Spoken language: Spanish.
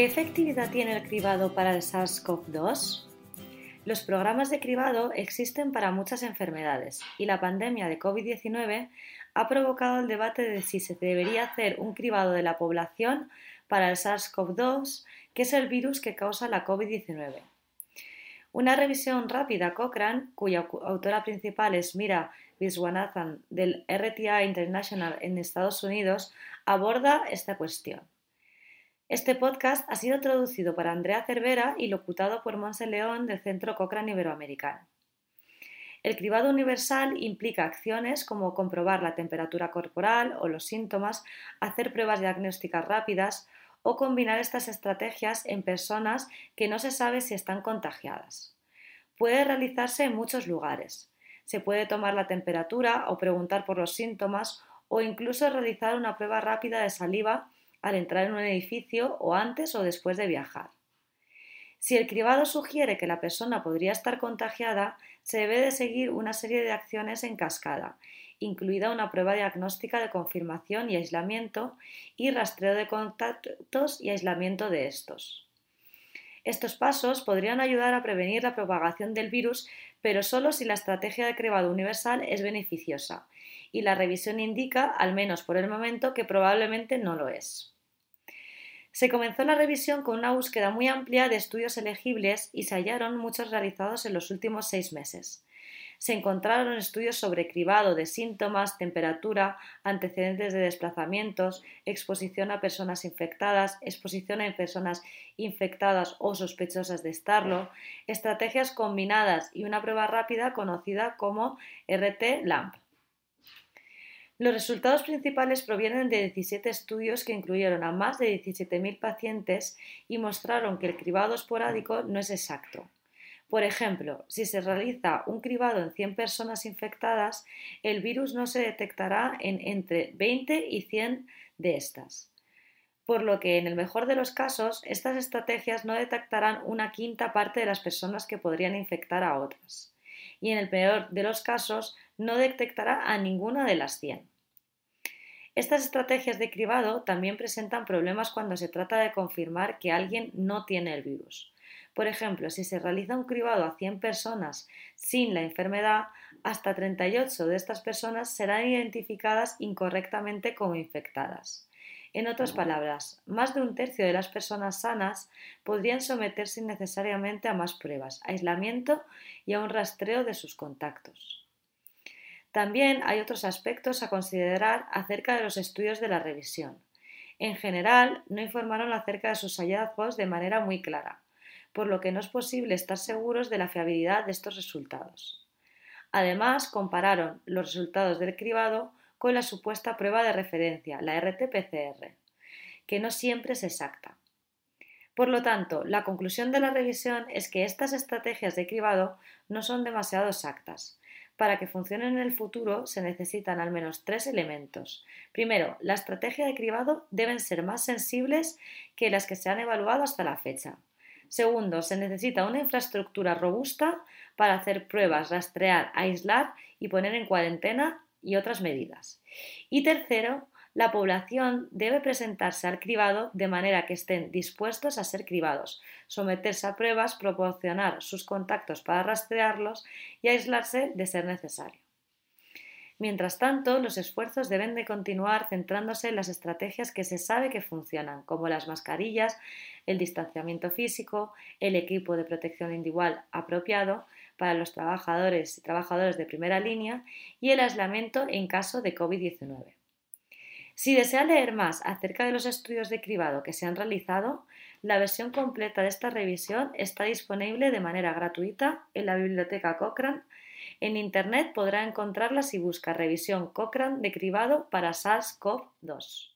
¿Qué efectividad tiene el cribado para el SARS-CoV-2? Los programas de cribado existen para muchas enfermedades y la pandemia de COVID-19 ha provocado el debate de si se debería hacer un cribado de la población para el SARS-CoV-2, que es el virus que causa la COVID-19. Una revisión rápida Cochrane, cuya autora principal es Mira Viswanathan del RTI International en Estados Unidos, aborda esta cuestión. Este podcast ha sido traducido por Andrea Cervera y locutado por Monse León del Centro Cochrane Iberoamericano. El cribado universal implica acciones como comprobar la temperatura corporal o los síntomas, hacer pruebas diagnósticas rápidas o combinar estas estrategias en personas que no se sabe si están contagiadas. Puede realizarse en muchos lugares. Se puede tomar la temperatura o preguntar por los síntomas o incluso realizar una prueba rápida de saliva al entrar en un edificio o antes o después de viajar. Si el cribado sugiere que la persona podría estar contagiada, se debe de seguir una serie de acciones en cascada, incluida una prueba diagnóstica de confirmación y aislamiento y rastreo de contactos y aislamiento de estos. Estos pasos podrían ayudar a prevenir la propagación del virus, pero solo si la estrategia de cribado universal es beneficiosa y la revisión indica, al menos por el momento, que probablemente no lo es. Se comenzó la revisión con una búsqueda muy amplia de estudios elegibles y se hallaron muchos realizados en los últimos seis meses. Se encontraron estudios sobre cribado de síntomas, temperatura, antecedentes de desplazamientos, exposición a personas infectadas, exposición a personas infectadas o sospechosas de estarlo, estrategias combinadas y una prueba rápida conocida como RT-LAMP. Los resultados principales provienen de 17 estudios que incluyeron a más de 17.000 pacientes y mostraron que el cribado esporádico no es exacto. Por ejemplo, si se realiza un cribado en 100 personas infectadas, el virus no se detectará en entre 20 y 100 de estas. Por lo que, en el mejor de los casos, estas estrategias no detectarán una quinta parte de las personas que podrían infectar a otras. Y en el peor de los casos, no detectará a ninguna de las 100. Estas estrategias de cribado también presentan problemas cuando se trata de confirmar que alguien no tiene el virus. Por ejemplo, si se realiza un cribado a 100 personas sin la enfermedad, hasta 38 de estas personas serán identificadas incorrectamente como infectadas. En otras palabras, más de un tercio de las personas sanas podrían someterse innecesariamente a más pruebas, aislamiento y a un rastreo de sus contactos. También hay otros aspectos a considerar acerca de los estudios de la revisión. En general, no informaron acerca de sus hallazgos de manera muy clara, por lo que no es posible estar seguros de la fiabilidad de estos resultados. Además, compararon los resultados del cribado con la supuesta prueba de referencia, la RT-PCR, que no siempre es exacta. Por lo tanto, la conclusión de la revisión es que estas estrategias de cribado no son demasiado exactas, para que funcionen en el futuro se necesitan al menos tres elementos. Primero, la estrategia de cribado deben ser más sensibles que las que se han evaluado hasta la fecha. Segundo, se necesita una infraestructura robusta para hacer pruebas, rastrear, aislar y poner en cuarentena y otras medidas. Y tercero, la población debe presentarse al cribado de manera que estén dispuestos a ser cribados, someterse a pruebas, proporcionar sus contactos para rastrearlos y aislarse de ser necesario. Mientras tanto, los esfuerzos deben de continuar centrándose en las estrategias que se sabe que funcionan, como las mascarillas, el distanciamiento físico, el equipo de protección individual apropiado para los trabajadores y trabajadores de primera línea y el aislamiento en caso de COVID-19. Si desea leer más acerca de los estudios de cribado que se han realizado, la versión completa de esta revisión está disponible de manera gratuita en la biblioteca Cochrane. En Internet podrá encontrarla si busca revisión Cochrane de cribado para SARS-CoV-2.